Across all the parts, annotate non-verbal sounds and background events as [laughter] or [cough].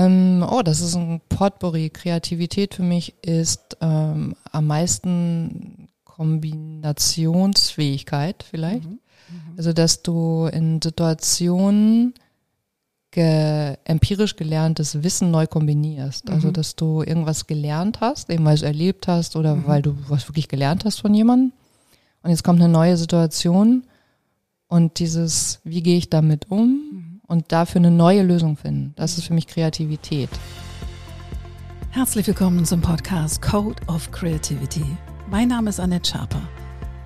Ähm, oh, das ist ein Potpourri. Kreativität für mich ist ähm, am meisten Kombinationsfähigkeit vielleicht. Mhm. Mhm. Also, dass du in Situationen ge empirisch gelerntes Wissen neu kombinierst. Also, mhm. Also, dass du irgendwas gelernt hast, eben weil du erlebt hast oder mhm. weil du was wirklich gelernt hast von jemandem. Und jetzt kommt eine neue Situation und dieses, wie gehe ich damit um mhm. Und dafür eine neue Lösung finden. Das ist für mich Kreativität. Herzlich willkommen zum Podcast Code of Creativity. Mein Name ist Annette Schaper.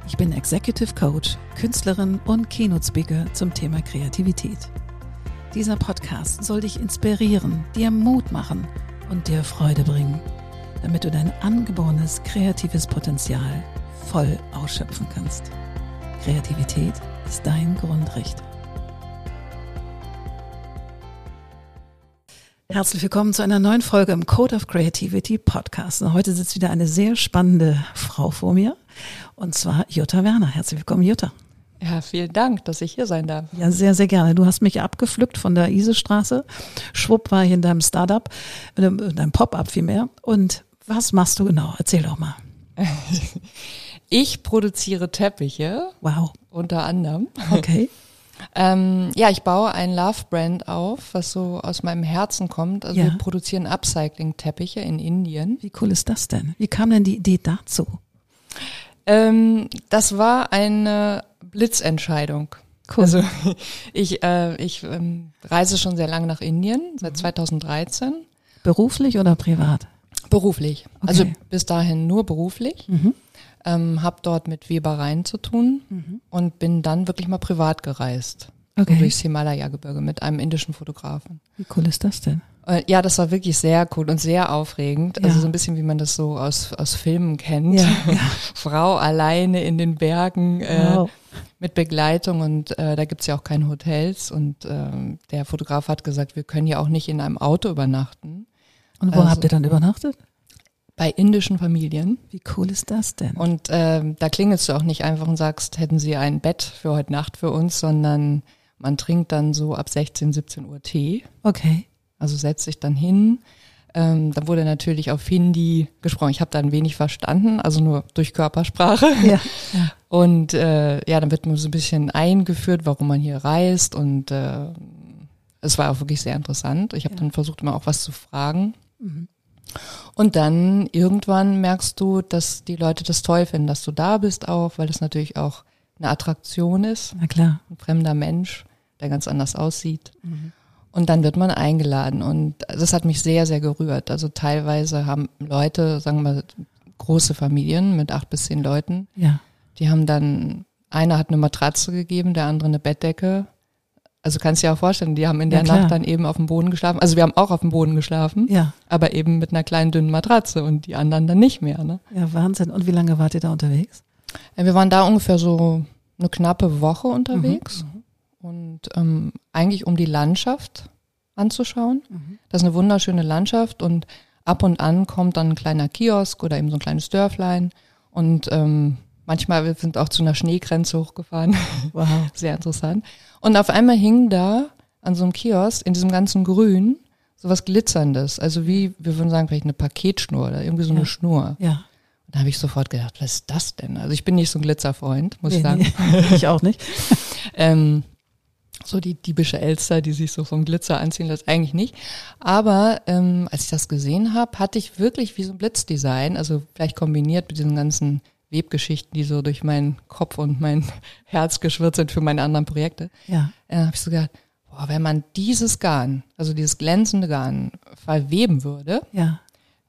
Ich bin Executive Coach, Künstlerin und Keynote Speaker zum Thema Kreativität. Dieser Podcast soll dich inspirieren, dir Mut machen und dir Freude bringen, damit du dein angeborenes kreatives Potenzial voll ausschöpfen kannst. Kreativität ist dein Grundrecht. Herzlich willkommen zu einer neuen Folge im Code of Creativity Podcast. Und heute sitzt wieder eine sehr spannende Frau vor mir, und zwar Jutta Werner. Herzlich willkommen, Jutta. Ja, vielen Dank, dass ich hier sein darf. Ja, sehr, sehr gerne. Du hast mich abgepflückt von der Isestraße. Schwupp war ich in deinem Startup, in deinem Pop-up vielmehr. Und was machst du genau? Erzähl doch mal. [laughs] Ich produziere Teppiche. Wow. Unter anderem. Okay. [laughs] ähm, ja, ich baue ein Love-Brand auf, was so aus meinem Herzen kommt. Also ja. wir produzieren Upcycling-Teppiche in Indien. Wie cool ist das denn? Wie kam denn die Idee dazu? Ähm, das war eine Blitzentscheidung. Cool. Also [laughs] ich, äh, ich ähm, reise schon sehr lange nach Indien, seit 2013. Mhm. Beruflich oder privat? Beruflich. Okay. Also bis dahin nur beruflich. Mhm ähm, habe dort mit Webereien zu tun mhm. und bin dann wirklich mal privat gereist. Okay. Durchs Himalaya-Gebirge mit einem indischen Fotografen. Wie cool ist das denn? Äh, ja, das war wirklich sehr cool und sehr aufregend. Also ja. Also so ein bisschen, wie man das so aus, aus Filmen kennt. Ja, [laughs] ja. Frau alleine in den Bergen äh, wow. mit Begleitung und äh, da gibt's ja auch keine Hotels. Und äh, der Fotograf hat gesagt, wir können ja auch nicht in einem Auto übernachten. Und wo also, habt ihr dann übernachtet? Bei indischen Familien. Wie cool ist das denn? Und ähm, da klingelst du auch nicht einfach und sagst, hätten sie ein Bett für heute Nacht für uns, sondern man trinkt dann so ab 16, 17 Uhr Tee. Okay. Also setzt sich dann hin. Ähm, dann wurde natürlich auf Hindi gesprochen. Ich habe da ein wenig verstanden, also nur durch Körpersprache. Ja, ja. [laughs] Und äh, ja, dann wird man so ein bisschen eingeführt, warum man hier reist. Und äh, es war auch wirklich sehr interessant. Ich habe ja. dann versucht, immer auch was zu fragen. Mhm. Und dann irgendwann merkst du, dass die Leute das toll finden, dass du da bist auch, weil das natürlich auch eine Attraktion ist. Na klar. Ein fremder Mensch, der ganz anders aussieht. Mhm. Und dann wird man eingeladen und das hat mich sehr, sehr gerührt. Also teilweise haben Leute, sagen wir mal, große Familien mit acht bis zehn Leuten. Ja. Die haben dann, einer hat eine Matratze gegeben, der andere eine Bettdecke also kannst du dir auch vorstellen, die haben in der ja, Nacht dann eben auf dem Boden geschlafen. Also wir haben auch auf dem Boden geschlafen, ja. aber eben mit einer kleinen dünnen Matratze und die anderen dann nicht mehr. Ne? Ja, Wahnsinn. Und wie lange wart ihr da unterwegs? Ja, wir waren da ungefähr so eine knappe Woche unterwegs mhm. und ähm, eigentlich um die Landschaft anzuschauen. Mhm. Das ist eine wunderschöne Landschaft und ab und an kommt dann ein kleiner Kiosk oder eben so ein kleines Dörflein und ähm, Manchmal wir sind auch zu einer Schneegrenze hochgefahren. [laughs] Wow. Sehr interessant. Und auf einmal hing da an so einem Kiosk in diesem ganzen Grün so was Glitzerndes. Also wie, wir würden sagen, vielleicht eine Paketschnur oder irgendwie so eine Schnur. Ja. Und da habe ich sofort gedacht, was ist das denn? Also ich bin nicht so ein Glitzerfreund, muss nee, ich sagen. Nee, [laughs] ich auch nicht. [laughs] ähm, so die diebische Elster, die sich so vom Glitzer anziehen lässt, eigentlich nicht. Aber ähm, als ich das gesehen habe, hatte ich wirklich wie so ein Blitzdesign, also vielleicht kombiniert mit diesen ganzen Webgeschichten, die so durch meinen Kopf und mein [laughs] Herz geschwirrt sind für meine anderen Projekte. Ja. Dann habe ich so gedacht, boah, wenn man dieses Garn, also dieses glänzende Garn, verweben würde, ja.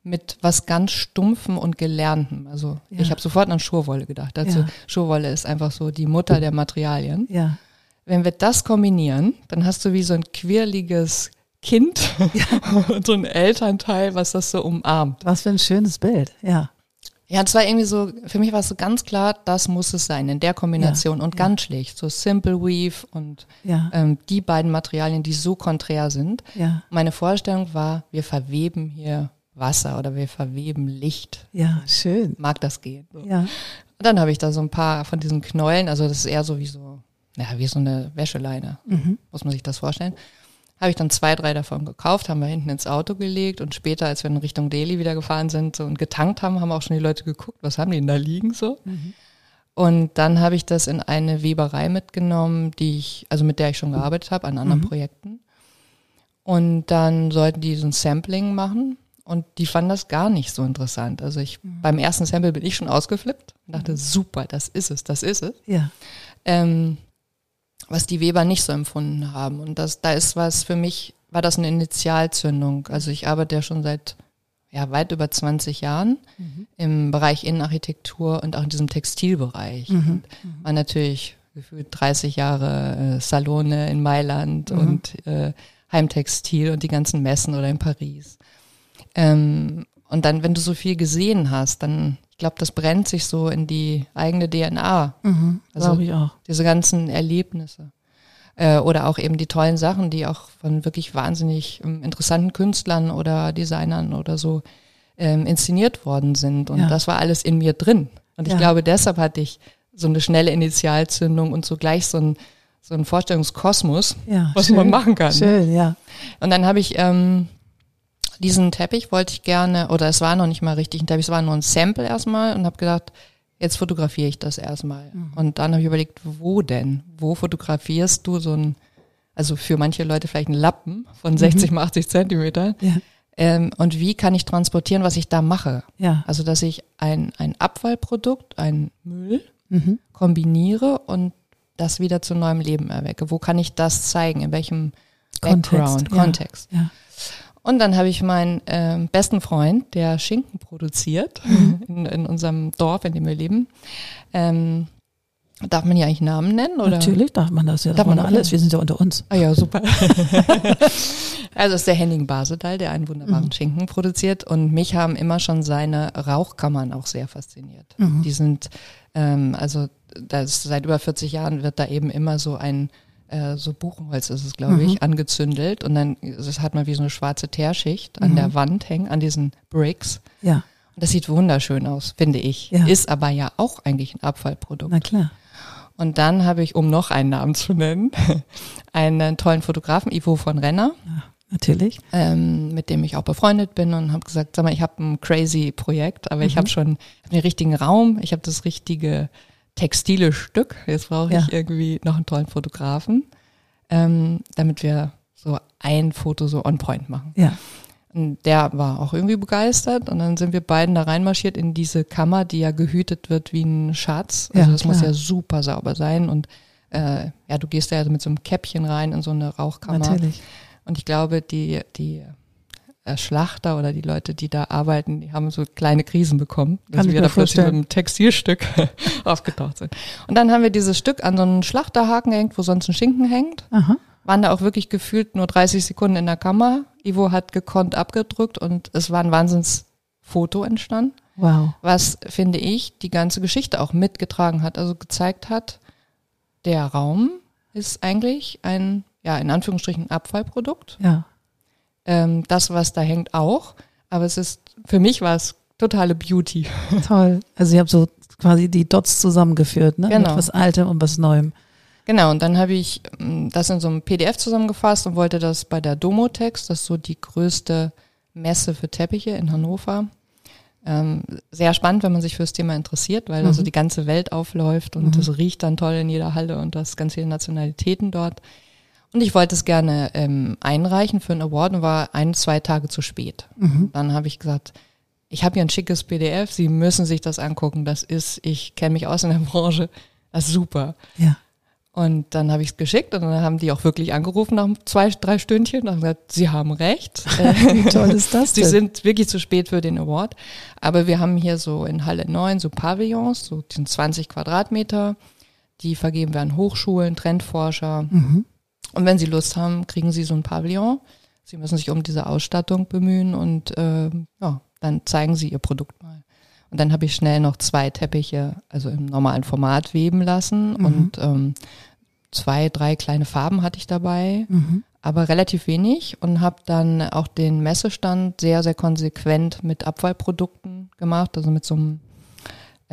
mit was ganz Stumpfem und Gelerntem. Also ja. ich habe sofort an Schurwolle gedacht. Also ja. Schurwolle ist einfach so die Mutter der Materialien. Ja. Wenn wir das kombinieren, dann hast du wie so ein quirliges Kind [laughs] und so ein Elternteil, was das so umarmt. Was für ein schönes Bild, ja. Ja, es war irgendwie so, für mich war es so ganz klar, das muss es sein in der Kombination ja, und ja. ganz schlicht, so Simple Weave und ja. ähm, die beiden Materialien, die so konträr sind. Ja. Meine Vorstellung war, wir verweben hier Wasser oder wir verweben Licht. Ja, schön. Mag das gehen. So. Ja. Und dann habe ich da so ein paar von diesen Knäulen, also das ist eher so wie so, ja, wie so eine Wäscheleine, mhm. muss man sich das vorstellen. Habe ich dann zwei, drei davon gekauft, haben wir hinten ins Auto gelegt und später, als wir in Richtung Delhi wieder gefahren sind so, und getankt haben, haben auch schon die Leute geguckt, was haben die denn da liegen so. Mhm. Und dann habe ich das in eine Weberei mitgenommen, die ich, also mit der ich schon gearbeitet habe an anderen mhm. Projekten. Und dann sollten die so ein Sampling machen und die fanden das gar nicht so interessant. Also ich, mhm. beim ersten Sample bin ich schon ausgeflippt und dachte, mhm. super, das ist es, das ist es. Ja. Ähm, was die Weber nicht so empfunden haben. Und das, da ist was für mich, war das eine Initialzündung. Also ich arbeite ja schon seit ja, weit über 20 Jahren mhm. im Bereich Innenarchitektur und auch in diesem Textilbereich. Mhm. War natürlich gefühlt 30 Jahre äh, Salone in Mailand mhm. und äh, Heimtextil und die ganzen Messen oder in Paris. Ähm, und dann, wenn du so viel gesehen hast, dann ich glaube, das brennt sich so in die eigene DNA. Mhm, also ich auch. Diese ganzen Erlebnisse. Äh, oder auch eben die tollen Sachen, die auch von wirklich wahnsinnig ähm, interessanten Künstlern oder Designern oder so ähm, inszeniert worden sind. Und ja. das war alles in mir drin. Und ich ja. glaube, deshalb hatte ich so eine schnelle Initialzündung und so gleich so ein, so ein Vorstellungskosmos, ja, was schön, man machen kann. Schön, ja. Und dann habe ich ähm, diesen Teppich wollte ich gerne, oder es war noch nicht mal richtig ein Teppich, es war nur ein Sample erstmal und habe gedacht, jetzt fotografiere ich das erstmal. Mhm. Und dann habe ich überlegt, wo denn? Wo fotografierst du so ein, also für manche Leute vielleicht einen Lappen von 60 mhm. mal 80 Zentimeter. Ja. Ähm, und wie kann ich transportieren, was ich da mache? Ja. Also, dass ich ein, ein Abfallprodukt, ein Müll mhm. kombiniere und das wieder zu neuem Leben erwecke. Wo kann ich das zeigen? In welchem Background, Kontext? Kontext? Ja. Und dann habe ich meinen ähm, besten Freund, der Schinken produziert mhm. [laughs] in, in, unserem Dorf, in dem wir leben. Ähm, darf man hier eigentlich Namen nennen? Oder? Natürlich darf man das ja. Darf man alles? Wir sind ja unter uns. Ah ja, super. [laughs] [laughs] also ist der Henning Basedal, der einen wunderbaren mhm. Schinken produziert. Und mich haben immer schon seine Rauchkammern auch sehr fasziniert. Mhm. Die sind, ähm, also das, seit über 40 Jahren wird da eben immer so ein äh, so Buchenholz ist es, glaube ich, mhm. angezündelt und dann das hat man wie so eine schwarze Teerschicht an mhm. der Wand hängen, an diesen Bricks. Ja. Und das sieht wunderschön aus, finde ich. Ja. Ist aber ja auch eigentlich ein Abfallprodukt. Na klar. Und dann habe ich, um noch einen Namen zu nennen, [laughs] einen tollen Fotografen, Ivo von Renner. Ja, natürlich. Ähm, mit dem ich auch befreundet bin und habe gesagt, sag mal, ich habe ein crazy Projekt, aber mhm. ich habe schon hab den richtigen Raum, ich habe das richtige textile Stück. Jetzt brauche ich ja. irgendwie noch einen tollen Fotografen, ähm, damit wir so ein Foto so on point machen. Ja. Und der war auch irgendwie begeistert und dann sind wir beiden da reinmarschiert in diese Kammer, die ja gehütet wird wie ein Schatz. Also ja, das klar. muss ja super sauber sein und äh, ja, du gehst da ja mit so einem Käppchen rein in so eine Rauchkammer. Natürlich. Und ich glaube, die, die Schlachter oder die Leute, die da arbeiten, die haben so kleine Krisen bekommen, dass wir da plötzlich mit einem Textilstück [laughs] aufgetaucht sind. Und dann haben wir dieses Stück an so einen Schlachterhaken gehängt, wo sonst ein Schinken hängt. Aha. Waren da auch wirklich gefühlt nur 30 Sekunden in der Kammer. Ivo hat gekonnt abgedrückt und es war ein Wahnsinnsfoto entstanden. Wow. Was, finde ich, die ganze Geschichte auch mitgetragen hat, also gezeigt hat, der Raum ist eigentlich ein, ja, in Anführungsstrichen Abfallprodukt. Ja ähm, das, was da hängt, auch. Aber es ist, für mich war es totale Beauty. [laughs] Toll. Also ihr habt so quasi die Dots zusammengeführt, ne? Genau. Mit was Altem und was Neuem. Genau, und dann habe ich ähm, das in so einem PDF zusammengefasst und wollte das bei der Domotex, das ist so die größte Messe für Teppiche in Hannover. Ähm, sehr spannend, wenn man sich für das Thema interessiert, weil mhm. also die ganze Welt aufläuft und es mhm. riecht dann toll in jeder Halle und das ganz viele Nationalitäten dort. Und ich wollte es gerne ähm, einreichen für einen Award und war ein, zwei Tage zu spät. Mhm. Dann habe ich gesagt, ich habe hier ein schickes PDF, Sie müssen sich das angucken. Das ist, ich kenne mich aus in der [laughs] Branche, das ist super. Ja. Und dann habe ich es geschickt und dann haben die auch wirklich angerufen nach zwei, drei Stündchen und haben gesagt, sie haben recht. [laughs] Wie toll ist das denn? Sie sind wirklich zu spät für den Award. Aber wir haben hier so in Halle 9 so Pavillons, so 20 Quadratmeter. Die vergeben wir an Hochschulen, Trendforscher. Mhm. Und wenn Sie Lust haben, kriegen Sie so ein Pavillon. Sie müssen sich um diese Ausstattung bemühen und äh, ja, dann zeigen Sie Ihr Produkt mal. Und dann habe ich schnell noch zwei Teppiche, also im normalen Format weben lassen mhm. und ähm, zwei, drei kleine Farben hatte ich dabei, mhm. aber relativ wenig und habe dann auch den Messestand sehr, sehr konsequent mit Abfallprodukten gemacht, also mit so einem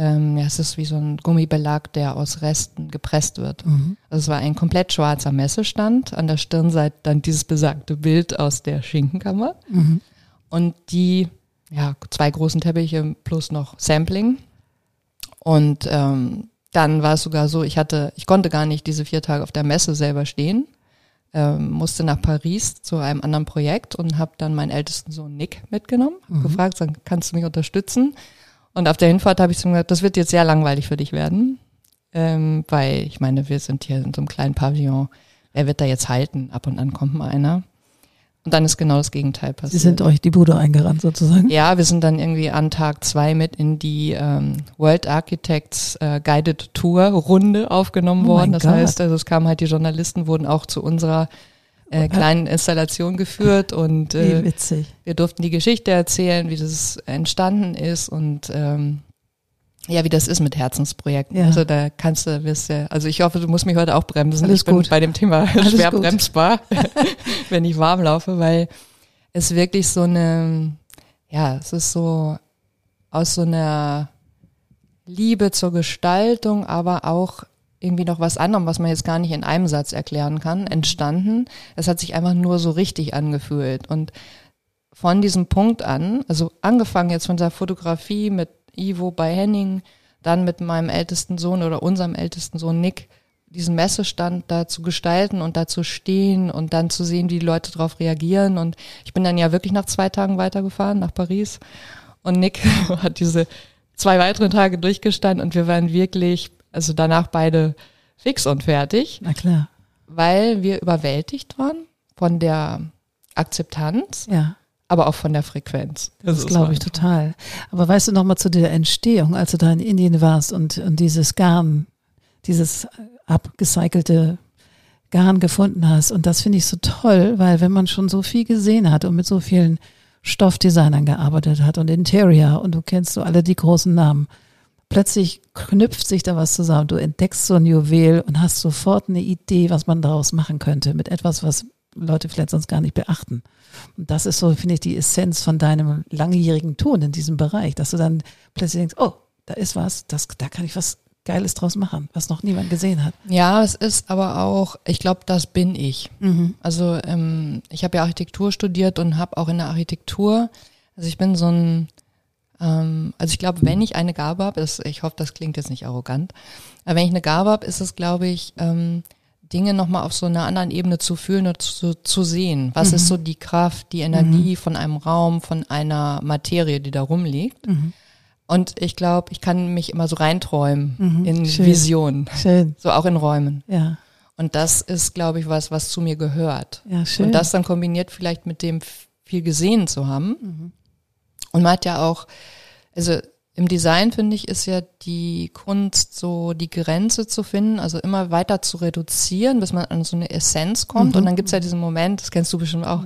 ähm, ja, es ist wie so ein Gummibelag, der aus Resten gepresst wird. Mhm. Also es war ein komplett schwarzer Messestand. An der Stirnseite dann dieses besagte Bild aus der Schinkenkammer. Mhm. Und die, ja, zwei großen Teppiche plus noch Sampling. Und ähm, dann war es sogar so, ich hatte, ich konnte gar nicht diese vier Tage auf der Messe selber stehen, ähm, musste nach Paris zu einem anderen Projekt und habe dann meinen ältesten Sohn Nick mitgenommen, hab gefragt, kannst du mich unterstützen? Und auf der Hinfahrt habe ich zu ihm gesagt, das wird jetzt sehr langweilig für dich werden, ähm, weil ich meine, wir sind hier in so einem kleinen Pavillon. Wer wird da jetzt halten? Ab und an kommt mal einer. Und dann ist genau das Gegenteil passiert. Sie sind euch die Bude eingerannt sozusagen. Ja, wir sind dann irgendwie an Tag zwei mit in die ähm, World Architects äh, Guided Tour Runde aufgenommen Oh worden. Das Gott. heißt, also es kamen halt die Journalisten, wurden auch zu unserer äh, kleinen Installation geführt und äh, wir durften die Geschichte erzählen, wie das entstanden ist und ähm, ja, wie das ist mit Herzensprojekten. Ja. Also da kannst du, wirst ja, also ich hoffe, du musst mich heute auch bremsen. Alles ich bin gut. bei dem Thema Alles [laughs] schwer gut. bremsbar, [laughs] [laughs] wenn ich warm laufe, weil es wirklich so eine, ja, es ist so aus so einer Liebe zur Gestaltung, aber auch irgendwie noch was anderem, was man jetzt gar nicht in einem Satz erklären kann, entstanden. Es hat sich einfach nur so richtig angefühlt. Und von diesem Punkt an, also angefangen jetzt von der Fotografie mit Ivo bei Henning, dann mit meinem ältesten Sohn oder unserem ältesten Sohn Nick, diesen Messestand da zu gestalten und da zu stehen und dann zu sehen, wie die Leute darauf reagieren. Und ich bin dann ja wirklich nach zwei Tagen weitergefahren, nach Paris. Und Nick [laughs] hat diese zwei weiteren Tage durchgestanden und wir waren wirklich, also danach beide fix und fertig Na klar. weil wir überwältigt waren von der Akzeptanz, Ja. aber auch von der Frequenz. Das glaube ich total. Aber weißt du noch mal zu der Entstehung, als du da in Indien warst und, und dieses Garn, dieses abgecycelte Garn gefunden hast. Und das finde ich so toll, weil wenn man schon so viel gesehen hat und mit so vielen Stoffdesignern gearbeitet hat und Interior und du kennst so alle die großen Namen, plötzlich knüpft sich da was zusammen. Du entdeckst so ein Juwel und hast sofort eine Idee, was man daraus machen könnte mit etwas, was Leute vielleicht sonst gar nicht beachten. Und das ist so, finde ich, die Essenz von deinem langjährigen Tun in diesem Bereich, dass du dann plötzlich denkst, oh, da ist was, das, da kann ich was Geiles draus machen, was noch niemand gesehen hat. Ja, es ist aber auch, ich glaube, das bin ich. Also ähm, ich habe ja Architektur studiert und habe auch in der Architektur, also ich bin so ein, ähm, also ich glaube, wenn ich eine Gabe habe, ist, ich hoffe, das klingt jetzt nicht arrogant, aber wenn ich eine Gabe habe, ist es, glaube ich, ähm, Dinge nochmal auf so einer anderen Ebene zu fühlen und zu, zu sehen. Was ist so die Kraft, die Energie von einem Raum, von einer Materie, die da rumliegt? Und ich glaube, ich kann mich immer so reinträumen in schön. Visionen, Schön, so auch in Räumen. ja, Und das ist, glaube ich, was, was zu mir gehört. ja, schön. Und das dann kombiniert vielleicht mit dem viel gesehen zu haben. Und man hat ja auch, also im Design finde ich, ist ja die Kunst so die Grenze zu finden, also immer weiter zu reduzieren, bis man an so eine Essenz kommt. Und dann gibt's ja diesen Moment, das kennst du bestimmt auch,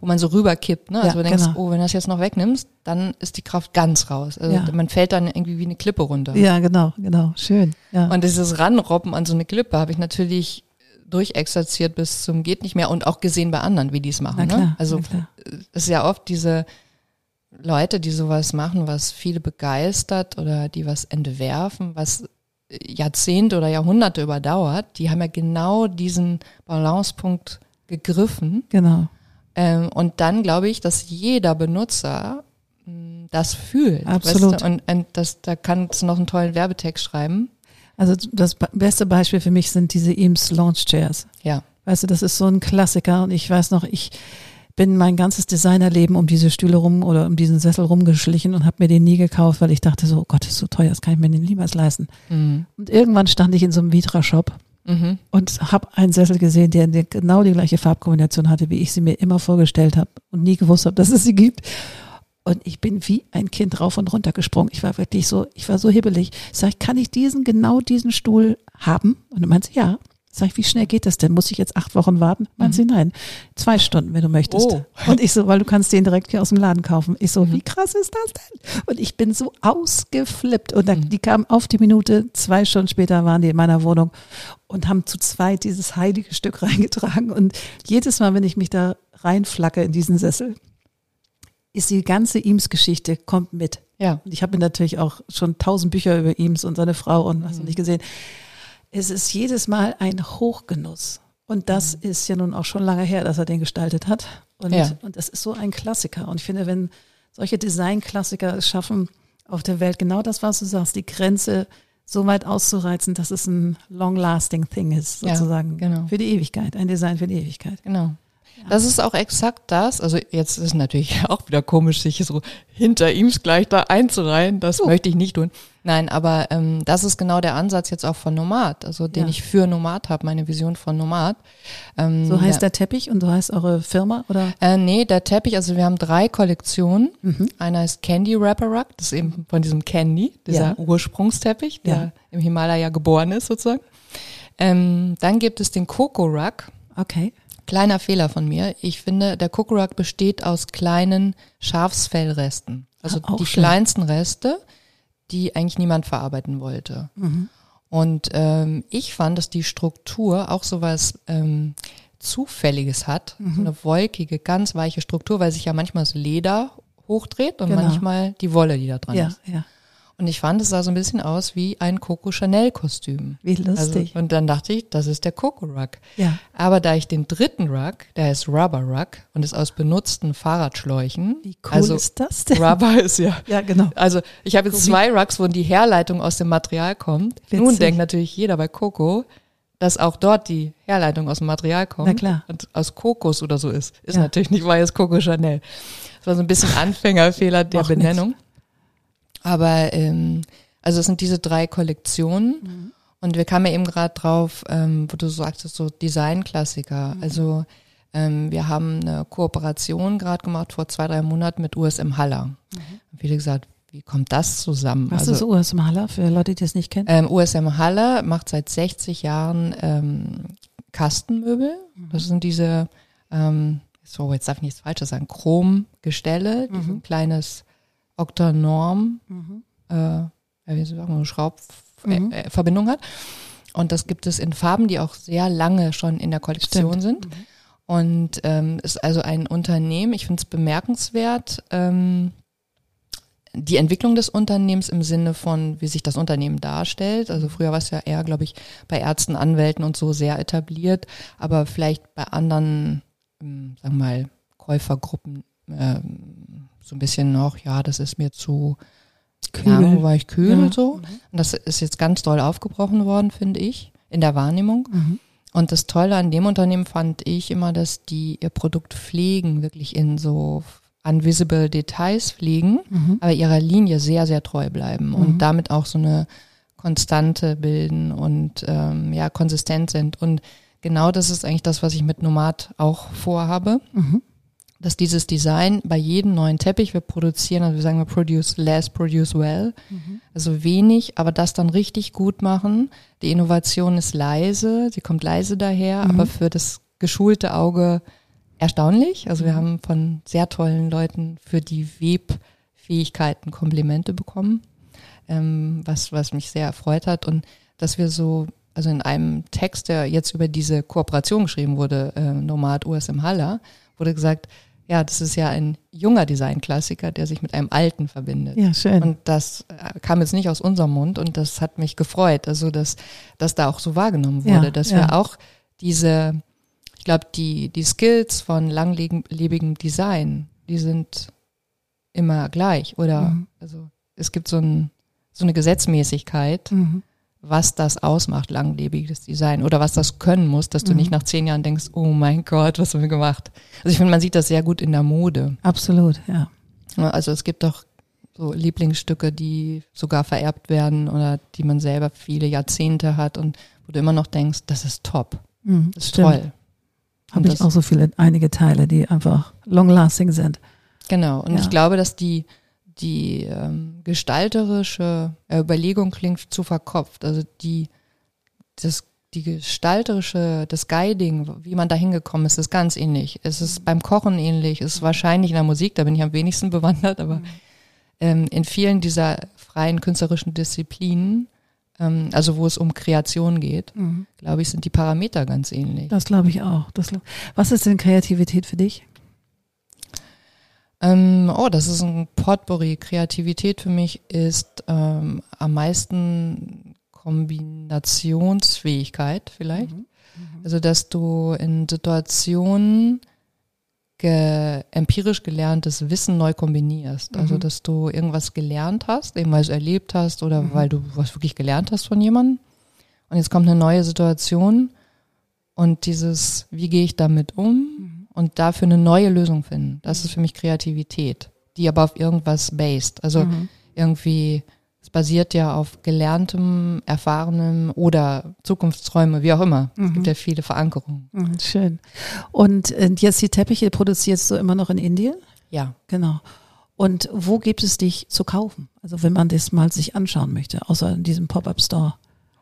wo man so rüberkippt, ne? Also Ja, du denkst, genau. oh, wenn du das jetzt noch wegnimmst, dann ist die Kraft ganz raus. Also Ja. man fällt dann irgendwie wie eine Klippe runter. Ja, genau, genau, schön. Ja. Und dieses Ranrobben an so eine Klippe habe ich natürlich durchexerziert bis zum geht nicht mehr und auch gesehen bei anderen, wie die es machen. Ne? Also es ist ja oft diese Leute, die sowas machen, was viele begeistert oder die was entwerfen, was Jahrzehnte oder Jahrhunderte überdauert, die haben ja genau diesen Balancepunkt gegriffen. genau. Ähm, und dann glaube ich, dass jeder Benutzer mh, das fühlt. Absolut. Weißt du? Und, und das, da kannst du noch einen tollen Werbetext schreiben. Also das be- beste Beispiel für mich sind diese Eames Launch Chairs. Ja. Weißt du, das ist so ein Klassiker und ich weiß noch, ich bin mein ganzes Designerleben um diese Stühle rum oder um diesen Sessel rumgeschlichen und habe mir den nie gekauft, weil ich dachte so, oh Gott, ist so teuer, das kann ich mir den niemals leisten. Mhm. Und irgendwann stand ich in so einem Vitra-Shop Mhm. und habe einen Sessel gesehen, der, genau die gleiche Farbkombination hatte, wie ich sie mir immer vorgestellt habe und nie gewusst habe, dass es sie gibt. Und ich bin wie ein Kind rauf und runter gesprungen. Ich war wirklich so, ich war so hibbelig. Sag ich, kann ich diesen, genau diesen Stuhl haben? Und du meinst, ja. Sag ich, wie schnell geht das denn? Muss ich jetzt acht Wochen warten? Meint sie, nein. Zwei Stunden, wenn du möchtest. Oh. [laughs] Und ich so, weil du kannst den direkt hier aus dem Laden kaufen. Ich so, wie krass ist das denn? Und ich bin so ausgeflippt. Und dann, die kamen auf die Minute, zwei Stunden später waren die in meiner Wohnung und haben zu zweit dieses heilige Stück [laughs] reingetragen. Und jedes Mal, wenn ich mich da reinflacke in diesen Sessel, ist die ganze Eames-Geschichte kommt mit. Ja. Und ich habe mir natürlich auch schon tausend Bücher über ihn und seine Frau und was Mhm. noch nicht gesehen. Es ist jedes Mal ein Hochgenuss. Und das Mhm. ist ja nun auch schon lange her, dass er den gestaltet hat. Und, Ja. und das ist so ein Klassiker. Und ich finde, wenn solche Designklassiker es schaffen, auf der Welt genau das, was du sagst, die Grenze so weit auszureizen, dass es ein long-lasting Thing ist, Ja, sozusagen. genau. Für die Ewigkeit, ein Design für die Ewigkeit. Genau. Das ist auch exakt das. Also jetzt ist natürlich [laughs] auch wieder komisch, sich so hinter ihm gleich da einzureihen. Das Du. möchte ich nicht tun. Nein, aber ähm, das ist genau der Ansatz jetzt auch von Nomad, also den Ja. ich für Nomad habe, meine Vision von Nomad. Ähm, So heißt der, der Teppich und so heißt eure Firma, oder? Äh, nee, der Teppich, also wir haben drei Kollektionen. Mhm. Einer ist Candy Wrapper Rug, das ist eben von diesem Candy, dieser Ja. Ursprungsteppich, der Ja. im Himalaya geboren ist sozusagen. Ähm, dann gibt es den Coco Rug, Okay. Kleiner Fehler von mir. Ich finde, der Kuckuck besteht aus kleinen Schafsfellresten. Also Ah, die schön. kleinsten Reste, die eigentlich niemand verarbeiten wollte. Mhm. Und ähm, ich fand, dass die Struktur auch sowas ähm, Zufälliges hat. Mhm. So eine wolkige, ganz weiche Struktur, weil sich ja manchmal das Leder hochdreht und Genau. manchmal die Wolle, die da dran Ja, ist. ja. Und ich fand, es sah so ein bisschen aus wie ein Coco Chanel Kostüm. Wie Also, lustig. und dann dachte ich, das ist der Coco Rug. ja. Aber da ich den dritten Rug, der heißt Rubber Rug und ist aus benutzten Fahrradschläuchen. Wie cool also ist das denn? Rubber ist ja. Ja, genau. Also ich habe jetzt zwei Rugs, wo die Herleitung aus dem Material kommt. Nun Witzig. denkt natürlich jeder bei Coco, dass auch dort die Herleitung aus dem Material kommt. Na klar. Und aus Kokos oder so ist. Ist Ja. natürlich nicht, weil es Coco Chanel. Das war so ein bisschen [laughs] Anfängerfehler der Benennung. Aber ähm, also es sind diese drei Kollektionen. Mhm. Und wir kamen ja eben gerade drauf, ähm, wo du sagtest, so Designklassiker. Mhm. Also ähm, wir haben eine Kooperation gerade gemacht vor zwei, drei Monaten mit USM Haller. Und viele gesagt, wie kommt das zusammen? Mhm. Was also, ist US Maler für Leute, die es nicht kennen? ähm, USM Haller macht seit 60 Jahren ähm, Kastenmöbel. Mhm. Das sind diese, ähm, so jetzt darf ich nichts Falsches sagen, Chromgestelle, die Mhm. so ein kleines Oktanorm, äh, ja, wie sagen, eine Schraubverbindung Mhm. äh, hat. Und das gibt es in Farben, die auch sehr lange schon in der Kollektion Stimmt. sind. Und ähm, ist also ein Unternehmen, ich finde es bemerkenswert, ähm, die Entwicklung des Unternehmens im Sinne von, wie sich das Unternehmen darstellt. Also früher war es ja eher, glaube ich, bei Ärzten, Anwälten und so sehr etabliert, aber vielleicht bei anderen, ähm, sagen wir mal, Käufergruppen ähm, so ein bisschen noch, ja, das ist mir zu Kühl. Ja, war ich kühl Ja. und so. Und das ist jetzt ganz doll aufgebrochen worden, finde ich, in der Wahrnehmung. Mhm. Und das Tolle an dem Unternehmen fand ich immer, dass die ihr Produkt pflegen, wirklich in so unvisible Details pflegen, Mhm. aber ihrer Linie sehr, sehr treu bleiben und damit auch so eine Konstante bilden und ähm, ja, konsistent sind. Und genau das ist eigentlich das, was ich mit Nomad auch vorhabe Mhm. Dass dieses Design bei jedem neuen Teppich wir produzieren, also wir sagen wir produce less, produce well, also wenig, aber das dann richtig gut machen. Die Innovation ist leise, sie kommt leise daher, aber für das geschulte Auge erstaunlich. Also wir haben von sehr tollen Leuten für die Webfähigkeiten Komplimente bekommen, ähm, was, was mich sehr erfreut hat. Und dass wir so also in einem Text, der jetzt über diese Kooperation geschrieben wurde, äh, Nomad USM Haller, wurde gesagt, ja, das ist ja ein junger Designklassiker, der sich mit einem alten verbindet. Ja, schön. Und das äh, kam jetzt nicht aus unserem Mund und das hat mich gefreut, also dass das da auch so wahrgenommen wurde, Ja, dass ja. wir auch diese, ich glaube, die, die Skills von langlebigem Design, die sind immer gleich oder Mhm. also es gibt so, ein, so eine Gesetzmäßigkeit, Mhm. Was das ausmacht, langlebiges Design oder was das können muss, dass du Mhm. nicht nach zehn Jahren denkst, oh mein Gott, was haben wir gemacht? Also ich finde, man sieht das sehr gut in der Mode. Absolut, ja. Ja, Also es gibt doch so Lieblingsstücke, die sogar vererbt werden oder die man selber viele Jahrzehnte hat und wo du immer noch denkst, das ist top, Mhm. das ist Stimmt. toll. Habe ich das- auch so viele, einige Teile, die einfach long-lasting sind. Genau. Und Ja. ich glaube, dass die, die ähm, gestalterische äh, Überlegung klingt zu verkopft. Also die, das, die gestalterische, das Guiding, wie man da hingekommen ist, ist ganz ähnlich. Es ist beim Kochen ähnlich, es ist wahrscheinlich in der Musik, da bin ich am wenigsten [laughs] bewandert, aber ähm, in vielen dieser freien künstlerischen Disziplinen, ähm, also wo es um Kreation geht, glaube ich, sind die Parameter ganz ähnlich. Das glaube ich auch. Das glaub, was ist denn Kreativität für dich? Ähm, oh, das ist ein Potpourri. Kreativität für mich ist ähm, am meisten Kombinationsfähigkeit vielleicht. Mhm. Mhm. Also, dass du in Situationen ge empirisch gelerntes Wissen neu kombinierst. Also, mhm. dass du irgendwas gelernt hast, eben weil du es erlebt hast oder mhm. weil du was wirklich gelernt hast von jemandem. Und jetzt kommt eine neue Situation und dieses, wie gehe ich damit um mhm. Und dafür eine neue Lösung finden. Das ist für mich Kreativität, die aber auf irgendwas based. Also mhm. irgendwie es basiert ja auf gelerntem, erfahrenem oder Zukunftsträume, wie auch immer. Mhm. Es gibt mhm. ja viele Verankerungen. Mhm, schön. Und äh, jetzt die Teppiche produzierst du immer noch in Indien? Ja. Genau. Und wo gibt es dich zu kaufen? Also wenn man das mal sich anschauen möchte, außer in diesem Pop-up-Store.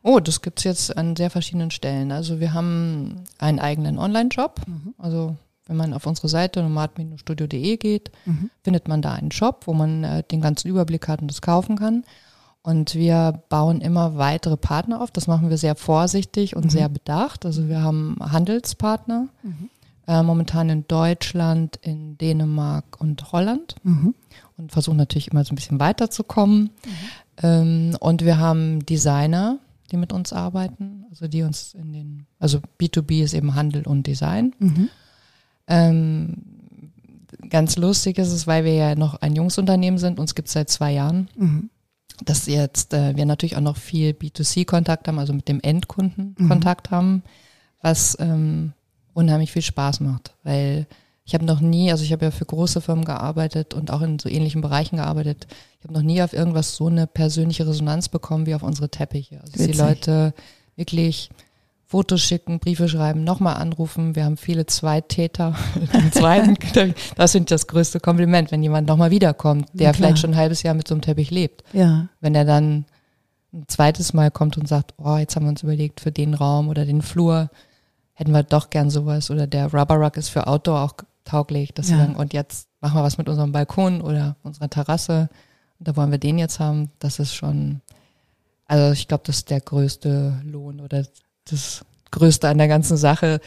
Oh, das gibt's jetzt an sehr verschiedenen Stellen. Also wir haben einen eigenen Online-Shop. Mhm. Also wenn man auf unsere Seite nomad-studio.de geht, mhm. findet man da einen Shop, wo man äh, den ganzen Überblick hat und das kaufen kann. Und wir bauen immer weitere Partner auf. Das machen wir sehr vorsichtig und mhm. sehr bedacht. Also wir haben Handelspartner, mhm. äh, momentan in Deutschland, in Dänemark und Holland mhm. und versuchen natürlich immer so ein bisschen weiterzukommen. Mhm. Ähm, und wir haben Designer, die mit uns arbeiten, also die uns in den, also B2B ist eben Handel und Design. Mhm. Ähm, ganz lustig ist es, weil wir ja noch ein Jungsunternehmen sind, uns gibt es seit zwei Jahren. Mhm dass jetzt äh, wir natürlich auch noch viel B2C-Kontakt haben, also mit dem Endkunden mhm. Kontakt haben, was ähm, unheimlich viel Spaß macht, weil ich habe noch nie, also ich habe ja für große Firmen gearbeitet und auch in so ähnlichen Bereichen gearbeitet. Ich habe noch nie auf irgendwas so eine persönliche Resonanz bekommen wie auf unsere Teppiche. Also dass die Leute wirklich Fotos schicken, Briefe schreiben, nochmal anrufen. Wir haben viele Zweitäter. [laughs] Zweiten, das finde ich das größte Kompliment, wenn jemand nochmal wiederkommt, der vielleicht schon ein halbes Jahr mit so einem Teppich lebt. Ja. Wenn er dann ein zweites Mal kommt und sagt, oh, jetzt haben wir uns überlegt, für den Raum oder den Flur hätten wir doch gern sowas. Oder der Rubber Rock ist für Outdoor auch tauglich, dass ja. wir sagen, und jetzt machen wir was mit unserem Balkon oder unserer Terrasse. Und da wollen wir den jetzt haben. Das ist schon, also ich glaube, das ist der größte Lohn oder das Größte an der ganzen Sache,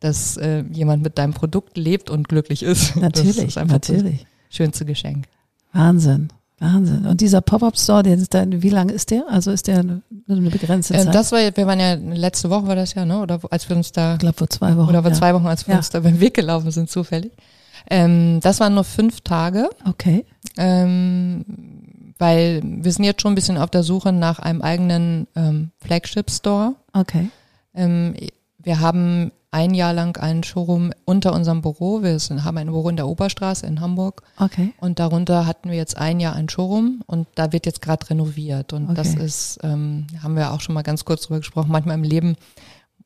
dass äh, jemand mit deinem Produkt lebt und glücklich ist. Natürlich, das ist einfach natürlich. Das schönste Geschenk. Wahnsinn. Wahnsinn. Und dieser Pop-Up-Store, der ist dann, wie lange ist der? Also ist der eine, eine begrenzte äh, Zeit? das war, wir waren ja, letzte Woche war das ja, ne? Oder als wir uns da. Ich glaube vor zwei Wochen. Oder vor ja. zwei Wochen, als wir ja. uns da beim Weg gelaufen sind, zufällig. Ähm, das waren nur fünf Tage. Okay. Ähm, weil wir sind jetzt schon ein bisschen auf der Suche nach einem eigenen ähm, Flagship-Store. Okay. Ähm, wir haben ein Jahr lang einen Showroom unter unserem Büro. Wir haben ein Büro in der Oberstraße in Hamburg. Okay. Und darunter hatten wir jetzt ein Jahr ein Showroom und da wird jetzt gerade renoviert. Und okay. das ist, ähm, haben wir auch schon mal ganz kurz drüber gesprochen. Manchmal im Leben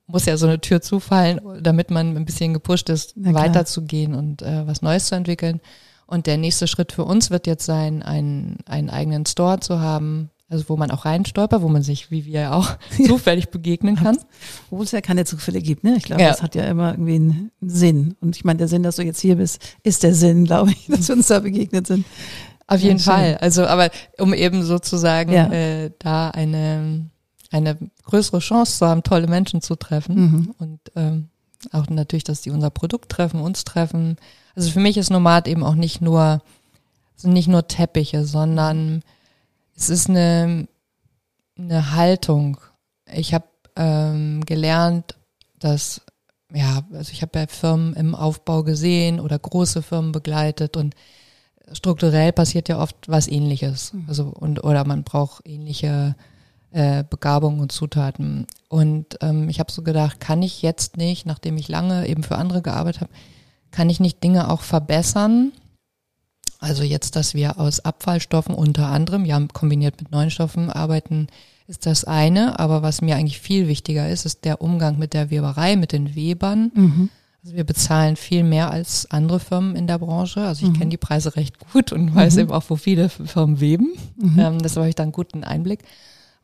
muss ja so eine Tür zufallen, damit man ein bisschen gepusht ist, weiterzugehen und äh, was Neues zu entwickeln. Und der nächste Schritt für uns wird jetzt sein, einen, einen eigenen Store zu haben, also wo man auch reinstolpert, wo man sich, wie wir auch, [laughs] [laughs] zufällig begegnen kann. Obwohl es ja keine Zufälle gibt, ne? Ich glaube, ja. das hat ja immer irgendwie einen Sinn. Und ich meine, der Sinn, dass du jetzt hier bist, ist der Sinn, [laughs] glaube ich, dass wir uns da begegnet sind. Auf jeden ja, Fall. Also, aber um eben sozusagen ja. äh, da eine, eine größere Chance zu haben, tolle Menschen zu treffen mhm. und ähm, auch natürlich, dass die unser Produkt treffen, uns treffen. Also für mich ist Nomad eben auch nicht nur, sind nicht nur Teppiche, sondern es ist eine, eine Haltung. Ich habe ähm, gelernt, dass, ja, also ich habe ja Firmen im Aufbau gesehen oder große Firmen begleitet und strukturell passiert ja oft was ähnliches. Mhm. Also und oder man braucht ähnliche äh, Begabungen und Zutaten. Und ähm, ich habe so gedacht, kann ich jetzt nicht, nachdem ich lange eben für andere gearbeitet habe, kann ich nicht Dinge auch verbessern, also jetzt, dass wir aus Abfallstoffen unter anderem, ja kombiniert mit neuen Stoffen arbeiten, ist das eine. Aber was mir eigentlich viel wichtiger ist, ist der Umgang mit der Weberei, mit den Webern. Mhm. Also wir bezahlen viel mehr als andere Firmen in der Branche. Also ich mhm. kenne die Preise recht gut und weiß mhm. eben auch, wo viele Firmen weben. Mhm. Ähm, das habe ich dann einen guten Einblick.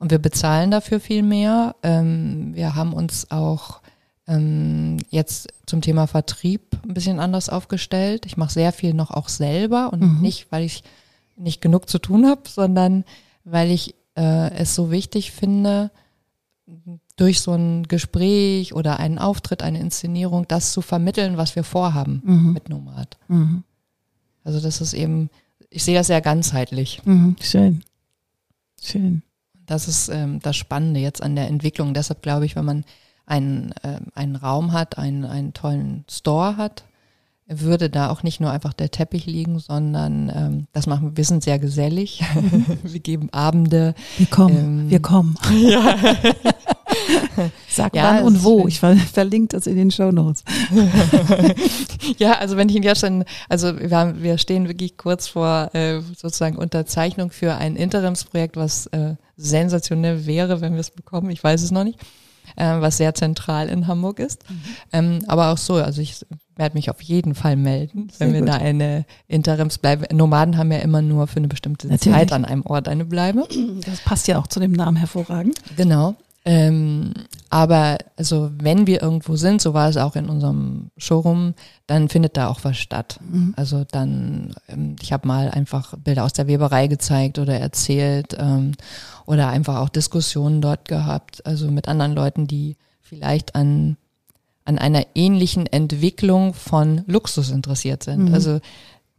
Und wir bezahlen dafür viel mehr. Ähm, wir haben uns auch ähm, jetzt zum Thema Vertrieb ein bisschen anders aufgestellt. Ich mache sehr viel noch auch selber und mhm. nicht, weil ich nicht genug zu tun habe, sondern weil ich äh, es so wichtig finde, durch so ein Gespräch oder einen Auftritt, eine Inszenierung, das zu vermitteln, was wir vorhaben mhm. mit Nomad. Mhm. Also das ist eben, ich sehe das sehr ganzheitlich. Mhm, schön. Schön. Das ist ähm, das Spannende jetzt an der Entwicklung. Deshalb glaube ich, wenn man einen, äh, einen Raum hat, einen, einen tollen Store hat, würde da auch nicht nur einfach der Teppich liegen, sondern ähm, das machen wir sind sehr gesellig. [laughs] wir geben Abende. Wir kommen, ähm, wir kommen. [laughs] Ja. Sag ja, wann und wo. Ich ver verlinke das in den Show Notes. [laughs] ja, also wenn ich ihn jetzt schon, also wir, haben, wir stehen wirklich kurz vor äh, sozusagen Unterzeichnung für ein Interimsprojekt, was äh, sensationell wäre, wenn wir es bekommen. Ich weiß es noch nicht äh, was sehr zentral in Hamburg ist. Mhm. Ähm, aber auch so, also ich werde mich auf jeden Fall melden, wenn wir gut. da eine Interimsbleibe. Nomaden haben ja immer nur für eine bestimmte Natürlich. Zeit an einem Ort eine Bleibe. Das passt ja auch zu dem Namen hervorragend. Genau. Ähm, aber also wenn wir irgendwo sind, so war es auch in unserem Showroom, dann findet da auch was statt. Mhm. Also dann, ähm, ich habe mal einfach Bilder aus der Weberei gezeigt oder erzählt ähm, oder einfach auch Diskussionen dort gehabt, also mit anderen Leuten, die vielleicht an an einer ähnlichen Entwicklung von Luxus interessiert sind. Mhm. Also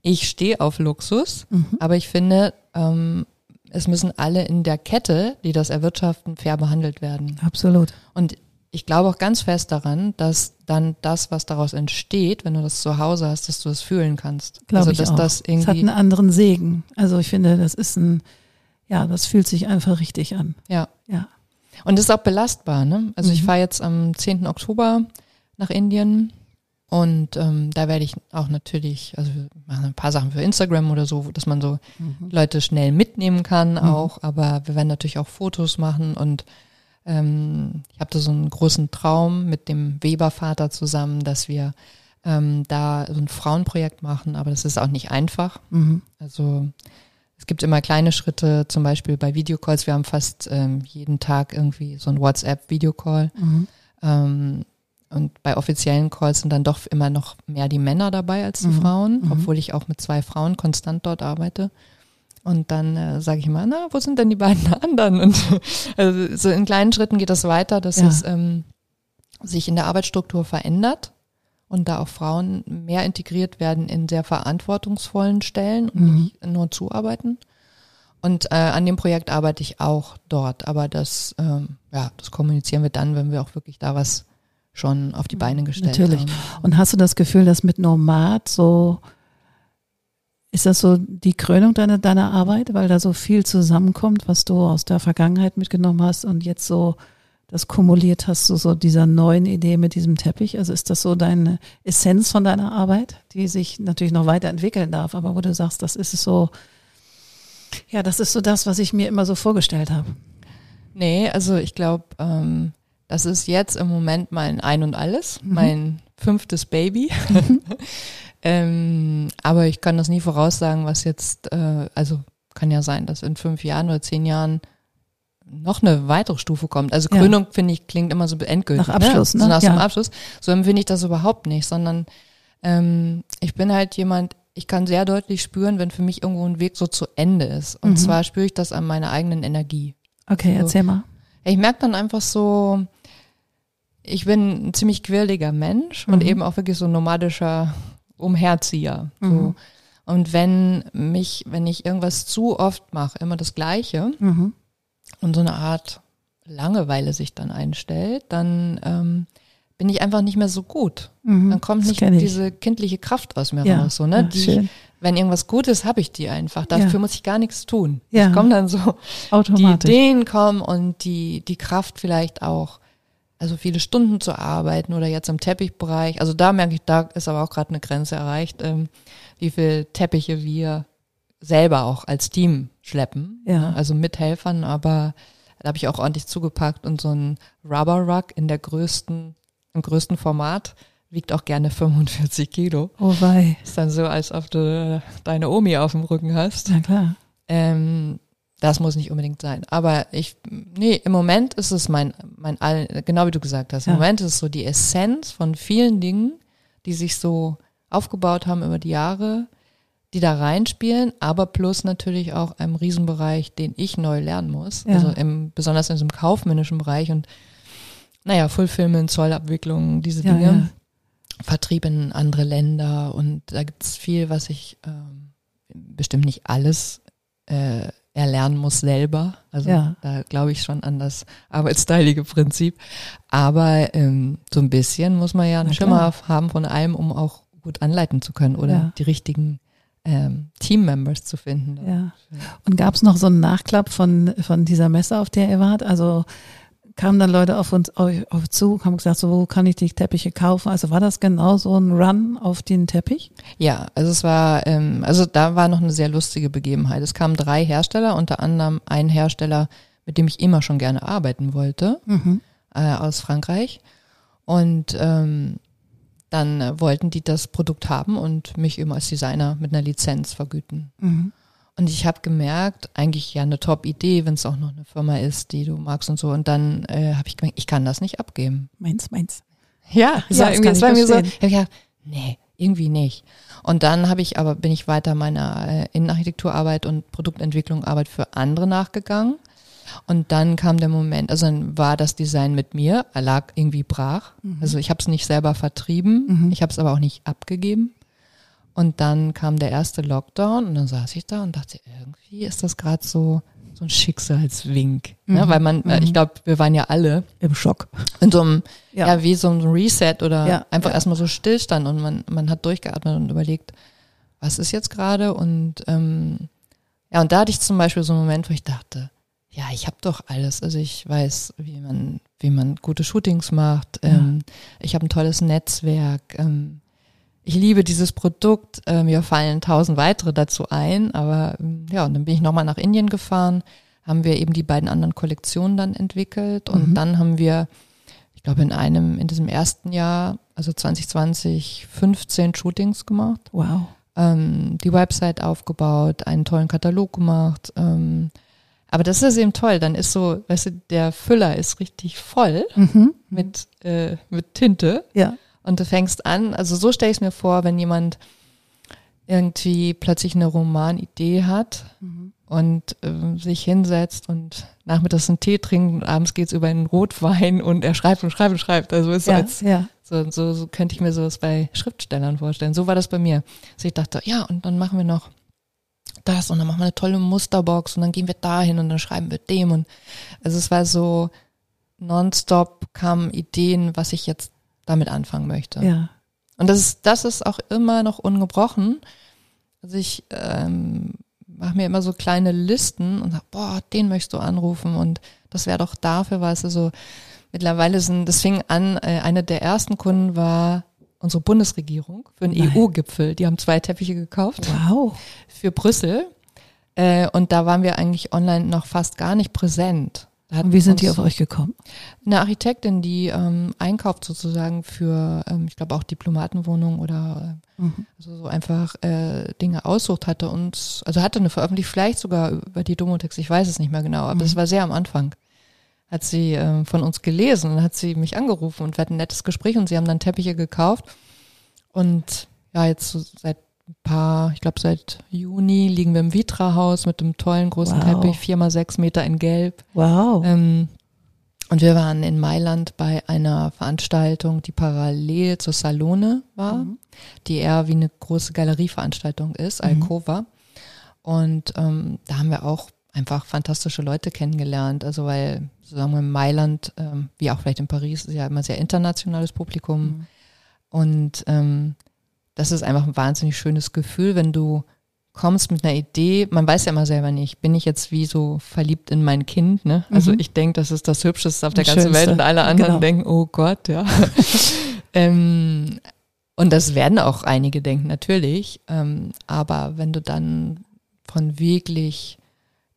ich stehe auf Luxus, mhm. aber ich finde, ähm, es müssen alle in der Kette, die das erwirtschaften, fair behandelt werden. Absolut. Und ich glaube auch ganz fest daran, dass dann das, was daraus entsteht, wenn du das zu Hause hast, dass du das fühlen kannst. Glaube also, dass ich auch. Das, irgendwie das hat einen anderen Segen. Also ich finde, das ist ein, ja, das fühlt sich einfach richtig an. Ja. Ja. Und es ist auch belastbar, ne? Also mhm. ich fahre jetzt am 10. Oktober nach Indien und ähm, da werde ich auch natürlich, also wir machen ein paar Sachen für Instagram oder so, dass man so mhm. Leute schnell mitnehmen kann mhm. auch, aber wir werden natürlich auch Fotos machen und ähm, ich habe da so einen großen Traum mit dem Webervater zusammen, dass wir ähm, da so ein Frauenprojekt machen, aber das ist auch nicht einfach. Mhm. Also es gibt immer kleine Schritte, zum Beispiel bei Videocalls. Wir haben fast ähm, jeden Tag irgendwie so ein WhatsApp-Videocall. Mhm. Ähm, und bei offiziellen Calls sind dann doch immer noch mehr die Männer dabei als die mhm. Frauen, mhm. obwohl ich auch mit zwei Frauen konstant dort arbeite. Und dann äh, sage ich immer, na, wo sind denn die beiden [laughs] anderen? Und [laughs] also so in kleinen Schritten geht das weiter, dass ja. es ähm, sich in der Arbeitsstruktur verändert und da auch Frauen mehr integriert werden in sehr verantwortungsvollen Stellen und mhm. nicht nur zuarbeiten. Und äh, an dem Projekt arbeite ich auch dort, aber das, ähm, ja, das kommunizieren wir dann, wenn wir auch wirklich da was schon auf die Beine gestellt Natürlich. haben. Und hast du das Gefühl, dass mit Nomad so, ist das so die Krönung deiner, deiner Arbeit, weil da so viel zusammenkommt, was du aus der Vergangenheit mitgenommen hast und jetzt so das kumuliert hast, du so dieser neuen Idee mit diesem Teppich? Also ist das so deine Essenz von deiner Arbeit, die sich natürlich noch weiterentwickeln darf, aber wo du sagst, das ist so, ja, das ist so das, was ich mir immer so vorgestellt habe. Nee, also ich glaube, ähm, das ist jetzt im Moment mein Ein und Alles, mhm. mein fünftes Baby. [laughs] Ähm, aber ich kann das nie voraussagen, was jetzt, äh, also kann ja sein, dass in fünf Jahren oder zehn Jahren noch eine weitere Stufe kommt. Also Krönung, ja. finde ich, klingt immer so endgültig. Nach Abschluss, ne? ne? So nach ja. dem Abschluss. So empfinde ich das überhaupt nicht, sondern ähm, ich bin halt jemand, ich kann sehr deutlich spüren, wenn für mich irgendwo ein Weg so zu Ende ist. Und mhm. zwar spüre ich das an meiner eigenen Energie. Okay, so. erzähl mal. Ich merke dann einfach so, ich bin ein ziemlich quirliger Mensch mhm. und eben auch wirklich so ein nomadischer Umherzieher. So. Mhm. Und wenn mich, wenn ich irgendwas zu oft mache, immer das Gleiche mhm. Und so eine Art Langeweile sich dann einstellt, dann ähm, bin ich einfach nicht mehr so gut. Mhm. Dann kommt nicht diese kindliche Kraft aus mir ja. raus. So, ne? Ja, die, wenn irgendwas gut ist, habe ich die einfach. Dafür ja. muss ich gar nichts tun. Ja. Ich komme dann so, Automatisch. die Ideen kommen und die, die Kraft vielleicht auch also viele Stunden zu arbeiten oder jetzt im Teppichbereich. Also da merke ich, da ist aber auch gerade eine Grenze erreicht, ähm, wie viel Teppiche wir selber auch als Team schleppen. Ja. Also mit Helfern, aber da habe ich auch ordentlich zugepackt und so ein Rubber Rug in der größten, im größten Format wiegt auch gerne [laughs] 45 Kilo. Oh wei. Ist dann so, als ob du deine Omi auf dem Rücken hast. Na klar. Ähm, das muss nicht unbedingt sein. Aber ich, nee, im Moment ist es mein, mein, genau wie du gesagt hast, im ja. Moment ist es so die Essenz von vielen Dingen, die sich so aufgebaut haben über die Jahre, die da reinspielen, aber plus natürlich auch einem Riesenbereich, den ich neu lernen muss. Ja. Also im, besonders in so einem kaufmännischen Bereich und naja, Fulfillment, Zollabwicklung, diese Dinge. Ja, Vertrieb in andere Länder und da gibt es viel, was ich ähm, bestimmt nicht alles äh, erlernen muss selber. Also Ja. da glaube ich schon an das arbeitsteilige Prinzip. Aber ähm, so ein bisschen muss man ja einen Schimmer haben von allem, um auch gut anleiten zu können oder Ja. die richtigen ähm, Teammembers zu finden. Ja. Und gab es noch so einen Nachklapp von, von dieser Messe, auf der ihr wart? Also kamen dann Leute auf uns auf, auf zu, haben gesagt, so wo kann ich die Teppiche kaufen? Also war das genau so ein Run auf den Teppich? Ja, also es war, ähm, also da war noch eine sehr lustige Begebenheit. Es kamen drei Hersteller, unter anderem ein Hersteller, mit dem ich immer schon gerne arbeiten wollte, Mhm. äh, aus Frankreich. Und ähm, dann äh, wollten die das Produkt haben und mich eben als Designer mit einer Lizenz vergüten. Mhm. Und ich habe gemerkt, eigentlich ja eine Top-Idee, wenn es auch noch eine Firma ist, die du magst und so. Und dann äh, habe ich gemerkt, ich kann das nicht abgeben. Meins, meins. Ja, es Ja, das irgendwie, ich war mir so, ich gedacht, nee, irgendwie nicht. Und dann habe ich aber, bin ich weiter meiner äh, Innenarchitekturarbeit und Produktentwicklungarbeit für andere nachgegangen. Und dann kam der Moment, also dann war das Design mit mir, er lag irgendwie brach. Also ich habe es nicht selber vertrieben, Mhm. ich habe es aber auch nicht abgegeben. Und dann kam der erste Lockdown und dann saß ich da und dachte, irgendwie ist das gerade so so ein Schicksalswink, ne? Mhm. weil man, äh, Mhm. ich glaube, wir waren ja alle Im Schock. in so einem, Ja. ja, wie so ein Reset oder Ja, einfach ja. erstmal so Stillstand und man, man hat durchgeatmet und überlegt, was ist jetzt gerade und ähm, ja, und da hatte ich zum Beispiel so einen Moment, wo ich dachte, ja, ich habe doch alles. Also ich weiß, wie man, wie man gute Shootings macht. Ja. Ähm, ich habe ein tolles Netzwerk. Ähm, ich liebe dieses Produkt. Äh, mir fallen tausend weitere dazu ein. Aber ähm, ja, und dann bin ich nochmal nach Indien gefahren, haben wir eben die beiden anderen Kollektionen dann entwickelt und Mhm. dann haben wir, ich glaube, in einem, in diesem ersten Jahr, also 2020, 15 Shootings gemacht Wow. ähm, die Website aufgebaut, einen tollen Katalog gemacht. Ähm, aber das ist eben toll. Dann ist so, weißt du, der Füller ist richtig voll Mhm. mit, äh, mit Tinte. Ja. Und du fängst an, also so stelle ich es mir vor, wenn jemand irgendwie plötzlich eine Romanidee hat Mhm. und ähm, sich hinsetzt und nachmittags einen Tee trinkt und abends geht's über einen Rotwein und er schreibt und schreibt und schreibt. Also ist so Ja, als ja. so, so, so könnte ich mir sowas bei Schriftstellern vorstellen. So war das bei mir. Also ich dachte, ja, und dann machen wir noch das und dann machen wir eine tolle Musterbox und dann gehen wir dahin und dann schreiben wir dem und also es war so nonstop kamen Ideen, was ich jetzt damit anfangen möchte. ja. Und das ist, das ist auch immer noch ungebrochen. Also ich ähm, mache mir immer so kleine Listen und sag, boah, den möchtest du anrufen und das wäre doch dafür was. Also mittlerweile sind, das fing an, äh, eine der ersten Kunden war unsere Bundesregierung für einen. EU-Gipfel. Die haben zwei Teppiche gekauft Wow. für Brüssel. Äh, und da waren wir eigentlich online noch fast gar nicht präsent. Und wie sind die auf euch gekommen? eine Architektin, die ähm, einkauft sozusagen für, ähm, ich glaube auch Diplomatenwohnungen oder äh, Mhm. also so einfach äh, Dinge aussucht, hatte uns, also hatte eine veröffentlicht, vielleicht sogar über die Domotex, ich weiß es nicht mehr genau, aber Mhm. es war sehr am Anfang. Hat sie ähm, von uns gelesen und hat sie mich angerufen und wir hatten ein nettes Gespräch und sie haben dann Teppiche gekauft und ja, jetzt so seit ein paar, ich glaube seit Juni liegen wir im Vitra-Haus mit einem tollen großen Wow. Teppich, vier mal sechs Meter in Gelb. Wow. Ähm, und wir waren in Mailand bei einer Veranstaltung, die parallel zur Salone war, Mhm. die eher wie eine große Galerieveranstaltung ist, Mhm. Alcova. Und ähm, da haben wir auch einfach fantastische Leute kennengelernt. Also weil, sagen wir, in Mailand, ähm, wie auch vielleicht in Paris, ist ja immer sehr internationales Publikum. Mhm. Und ähm, das ist einfach ein wahnsinnig schönes Gefühl, wenn du kommst mit einer Idee, man weiß ja immer selber nicht, bin ich jetzt wie so verliebt in mein Kind, ne? Also Mhm. ich denke, das ist das Hübscheste auf der ganzen Welt und alle anderen Genau. denken, oh Gott, ja. [laughs] ähm, und das werden auch einige denken, natürlich. Ähm, aber wenn du dann von wirklich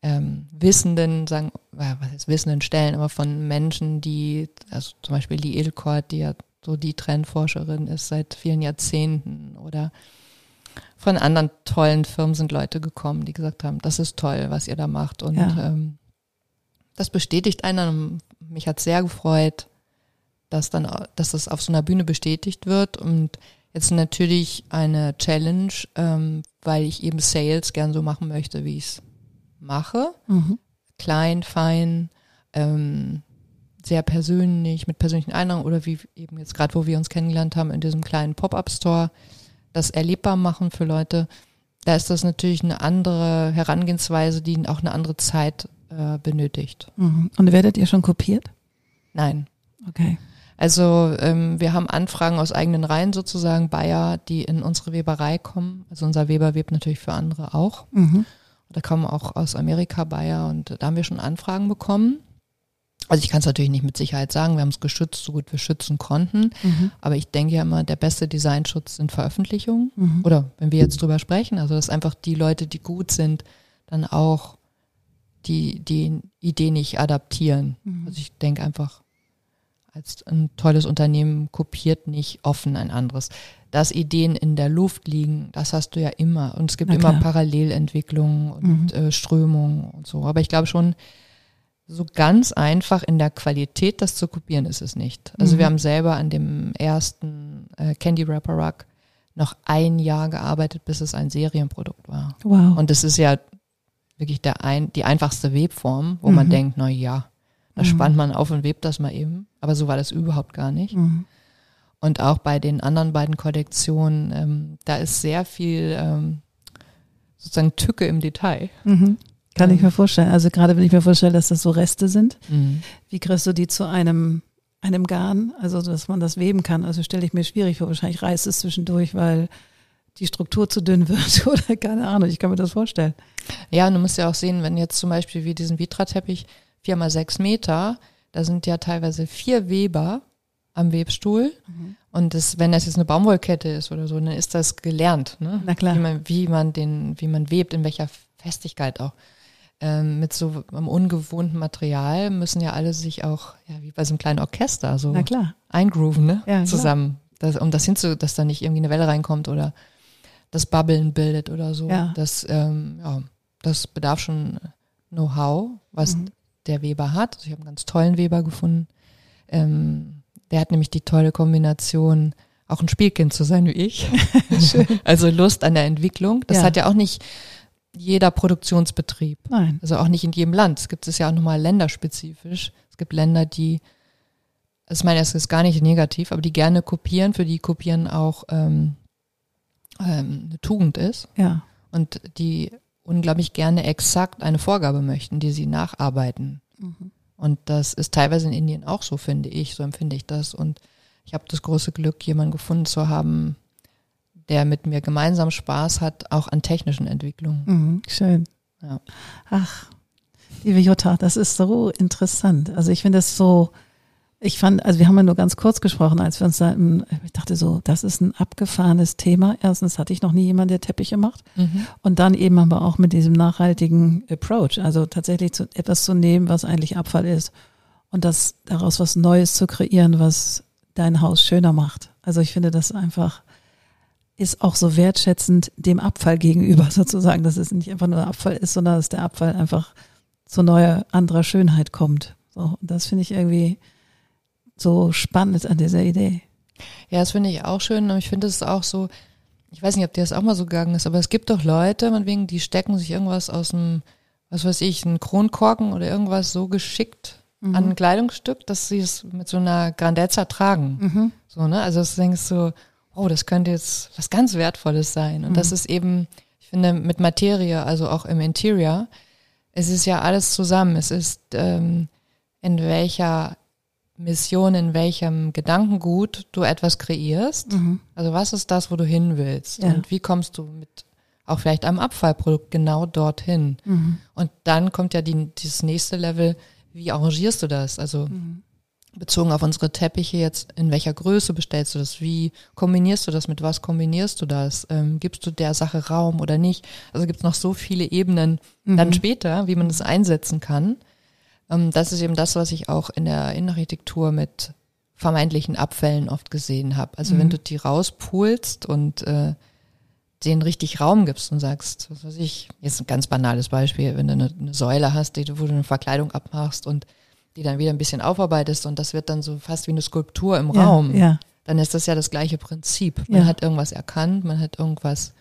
ähm, wissenden, sagen, was ist wissenden Stellen, aber von Menschen, die, also zum Beispiel die Ilkort, die ja so die Trendforscherin ist seit vielen Jahrzehnten oder von anderen tollen Firmen sind Leute gekommen, die gesagt haben, das ist toll, was ihr da macht. Und Ja. ähm, das bestätigt einen. Mich hat sehr gefreut, dass dann, dass das auf so einer Bühne bestätigt wird. Und jetzt natürlich eine Challenge, ähm, weil ich eben Sales gern so machen möchte, wie ich es mache Mhm. klein, fein, ähm, sehr persönlich, mit persönlichen Einladungen oder wie eben jetzt gerade, wo wir uns kennengelernt haben, in diesem kleinen Pop-up-Store, das erlebbar machen für Leute, da ist das natürlich eine andere Herangehensweise, die auch eine andere Zeit äh, benötigt. Mhm. Und werdet ihr schon kopiert? Nein. Okay. Also ähm, wir haben Anfragen aus eigenen Reihen sozusagen, Bayer, die in unsere Weberei kommen. Also unser Weber webt natürlich für andere auch. Mhm. Da kommen auch aus Amerika Bayer und da haben wir schon Anfragen bekommen. Also ich kann es natürlich nicht mit Sicherheit sagen, wir haben es geschützt, so gut wir schützen konnten. Mhm. Aber ich denke ja immer, der beste Designschutz sind Veröffentlichungen. Mhm. Oder wenn wir jetzt drüber sprechen, also dass einfach die Leute, die gut sind, dann auch die, die Idee nicht adaptieren. Mhm. Also ich denke einfach, als ein tolles Unternehmen kopiert nicht offen ein anderes. Dass Ideen in der Luft liegen, das hast du ja immer. Und es gibt immer. Parallelentwicklungen und äh, Strömungen und so. Aber ich glaube schon, so ganz einfach in der Qualität das zu kopieren ist es nicht. Also Mhm. wir haben selber an dem ersten äh, Candy Wrapper Rug noch ein Jahr gearbeitet, bis es ein Serienprodukt war. Wow. Und das ist ja wirklich der ein, die einfachste Webform, wo man Mhm. denkt, na ja, da Mhm. spannt man auf und webt das mal eben. Aber so war das überhaupt gar nicht. mhm. Und auch bei den anderen beiden Kollektionen, ähm, da ist sehr viel ähm, sozusagen Tücke im Detail. Mhm. Kann ich Ähm. mir vorstellen. Also gerade wenn ich mir vorstelle, dass das so Reste sind, wie kriegst du die zu einem, einem Garn? Also dass man das weben kann. Also stelle ich mir schwierig vor. Wahrscheinlich reißt es zwischendurch, weil die Struktur zu dünn wird [laughs] oder keine Ahnung. Ich kann mir das vorstellen. Ja, und du musst ja auch sehen, wenn jetzt zum Beispiel wie diesen Vitra-Teppich, vier mal sechs Meter, da sind ja teilweise vier Weber am Webstuhl. Und das, wenn das jetzt eine Baumwollkette ist oder so, dann ist das gelernt, ne? Na klar. Wie man, wie man den, wie man webt, in welcher Festigkeit auch. Ähm, mit so einem ungewohnten Material müssen ja alle sich auch, ja, wie bei so einem kleinen Orchester, so Na klar. eingrooven, ne? Ja. Zusammen. Das, um das hinzu, dass da nicht irgendwie eine Welle reinkommt oder das Bubbeln bildet oder so. Ja. Das, ähm, ja, das bedarf schon Know-how, was Mhm. Der Weber hat. Also ich habe einen ganz tollen Weber gefunden. Ähm, der hat nämlich die tolle Kombination, auch ein Spielkind zu sein wie ich. [laughs] Also Lust an der Entwicklung. Das Ja. hat ja auch nicht jeder Produktionsbetrieb. Nein. Also auch nicht in jedem Land. Es gibt es ja auch nochmal länderspezifisch. Es gibt Länder, die, also ich meine, es ist gar nicht negativ, aber die gerne kopieren, für die Kopieren auch ähm, ähm, eine Tugend ist Ja. und die unglaublich gerne exakt eine Vorgabe möchten, die sie nacharbeiten. Mhm. Und das ist teilweise in Indien auch so, finde ich, so empfinde ich das. Und ich habe das große Glück, jemanden gefunden zu haben, der mit mir gemeinsam Spaß hat, auch an technischen Entwicklungen. Mhm. Schön. Ja. Ach, liebe Jutta, das ist so interessant. Also ich finde das so, ich fand, also wir haben ja nur ganz kurz gesprochen, als wir uns da, ich dachte so, das ist ein abgefahrenes Thema. Erstens hatte ich noch nie jemanden, der Teppiche macht. Mhm. Und dann eben aber auch mit diesem nachhaltigen Approach, also tatsächlich zu, etwas zu nehmen, was eigentlich Abfall ist und das daraus was Neues zu kreieren, was dein Haus schöner macht. Also ich finde das einfach ist auch so wertschätzend dem Abfall gegenüber [laughs] sozusagen, dass es nicht einfach nur Abfall ist, sondern dass der Abfall einfach zu neuer, anderer Schönheit kommt. So, das finde ich irgendwie so spannend an dieser Idee. Ja, das finde ich auch schön. Und ich finde es auch so, ich weiß nicht, ob dir das auch mal so gegangen ist, aber es gibt doch Leute, man wegen, die stecken sich irgendwas aus dem, was weiß ich, einen Kronkorken oder irgendwas so geschickt Mhm. an ein Kleidungsstück, dass sie es mit so einer Grandezza tragen. Mhm. So, ne? Also du denkst so, oh, das könnte jetzt was ganz Wertvolles sein. Und das ist eben, ich finde, mit Materie, also auch im Interior, es ist ja alles zusammen. Es ist ähm, in welcher Mission, in welchem Gedankengut du etwas kreierst. Mhm. Also was ist das, wo du hin willst? Ja. Und wie kommst du mit auch vielleicht einem Abfallprodukt genau dorthin? Mhm. Und dann kommt ja die, dieses nächste Level, wie arrangierst du das? Also Mhm. bezogen auf unsere Teppiche jetzt, in welcher Größe bestellst du das? Wie kombinierst du das? Mit was kombinierst du das? Ähm, gibst du der Sache Raum oder nicht? Also gibt es noch so viele Ebenen dann Mhm. später, wie man das einsetzen kann. Ähm, das ist eben das, was ich auch in der Innenarchitektur mit vermeintlichen Abfällen oft gesehen habe. Also wenn Mhm. du die rauspulst und äh, denen richtig Raum gibst und sagst, was weiß ich, jetzt ein ganz banales Beispiel, wenn du eine, eine Säule hast, die, du- wo du eine Verkleidung abmachst und die dann wieder ein bisschen aufarbeitest und das wird dann so fast wie eine Skulptur im ja, Raum, Ja, dann ist das ja das gleiche Prinzip. Man Ja. hat irgendwas erkannt, man hat irgendwas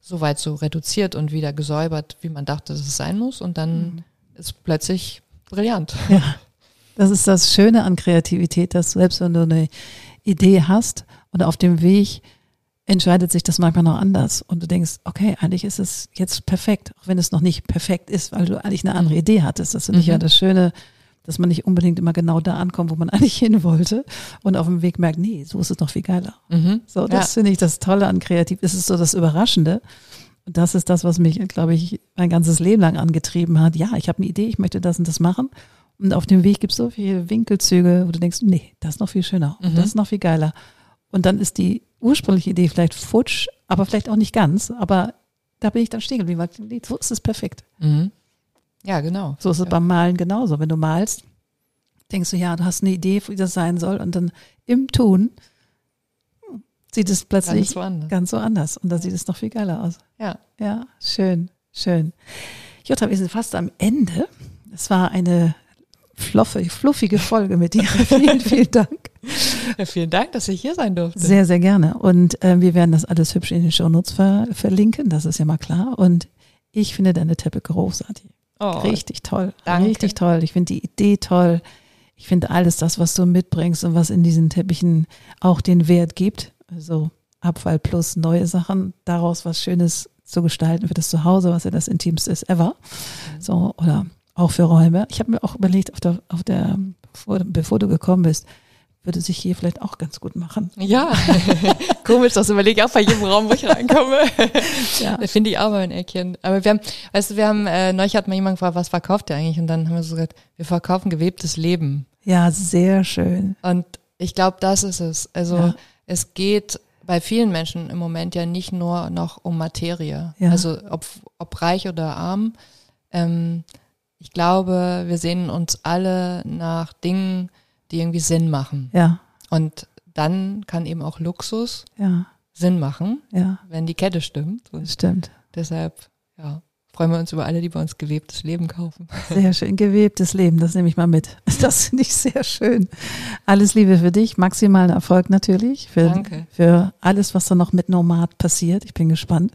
so weit so reduziert und wieder gesäubert, wie man dachte, dass es sein muss und dann Mhm. ist plötzlich brillant. ja. Das ist das Schöne an Kreativität, dass selbst wenn du eine Idee hast und auf dem Weg entscheidet sich das manchmal noch anders und du denkst, okay, eigentlich ist es jetzt perfekt, auch wenn es noch nicht perfekt ist, weil du eigentlich eine andere Idee hattest. Das finde ich ja Mhm. das Schöne, dass man nicht unbedingt immer genau da ankommt, wo man [laughs] eigentlich hin wollte und auf dem Weg merkt, nee, so ist es noch viel geiler. Mhm. So, das finde ich das Tolle an Kreativ. Es ist so das Überraschende. Und das ist das, was mich, glaube ich, mein ganzes Leben lang angetrieben hat. Ja, ich habe eine Idee, ich möchte das und das machen. Und auf dem Weg gibt es so viele Winkelzüge, wo du denkst, nee, das ist noch viel schöner und Mhm. das ist noch viel geiler. Und dann ist die ursprüngliche Idee vielleicht futsch, aber vielleicht auch nicht ganz. Aber da bin ich dann stehen geblieben, weil so ist es perfekt. Mhm. Ja, genau. So ist es ja. beim Malen genauso. Wenn du malst, denkst du, ja, du hast eine Idee, wie das sein soll. Und dann im Tun sieht es plötzlich Ganz woanders. ganz so anders. Und da sieht es noch viel geiler aus. Ja. Ja, schön, schön. Jutta, wir sind fast am Ende. Es war eine floffe, fluffige Folge mit dir. [laughs] vielen, vielen Dank. ja. Vielen Dank, dass ich hier sein durfte. Sehr, sehr gerne. Und äh, wir werden das alles hübsch in den Shownotes ver verlinken, das ist ja mal klar. Und ich finde deine Teppe großartig. oh, Richtig toll. danke. Richtig toll. Ich finde die Idee toll. Ich finde alles das, was du mitbringst und was in diesen Teppichen auch den Wert gibt. Also Abfall plus neue Sachen, daraus was Schönes zu gestalten für das Zuhause, was ja das Intimste ist ever. So, oder auch für Räume. Ich habe mir auch überlegt, auf der, auf der, bevor, bevor du gekommen bist, würde sich hier vielleicht auch ganz gut machen. Ja, [laughs] komisch, das überlege ich auch bei jedem Raum, wo ich reinkomme. [laughs] Ja. Da finde ich auch mal ein Eckchen. Aber wir haben, weißt du, wir haben, äh, neulich hat mal jemand gefragt, was verkauft ihr eigentlich? Und dann haben wir so gesagt, wir verkaufen gewebtes Leben. Ja, sehr schön. Und ich glaube, das ist es. Also Ja. Es geht bei vielen Menschen im Moment ja nicht nur noch um Materie. Ja. Also ob, ob reich oder arm. Ähm, ich glaube, wir sehen uns alle nach Dingen, die irgendwie Sinn machen. Ja, Und dann kann eben auch Luxus ja, Sinn machen, ja, wenn die Kette stimmt. Und das stimmt. deshalb, ja, freuen wir uns über alle, die bei uns gewebtes Leben kaufen. Sehr schön. Gewebtes Leben, das nehme ich mal mit. [laughs] Das finde ich sehr schön. Alles Liebe für dich, maximalen Erfolg natürlich. Für, Danke. Für alles, was da noch mit Nomad passiert. Ich bin gespannt,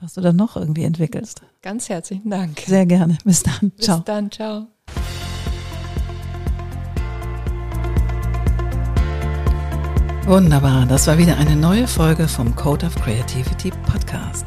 was du da noch irgendwie entwickelst. Ganz herzlichen Dank. Sehr gerne. Bis dann. Bis Ciao. dann, ciao. Wunderbar, das war wieder eine neue Folge vom Code of Creativity Podcast.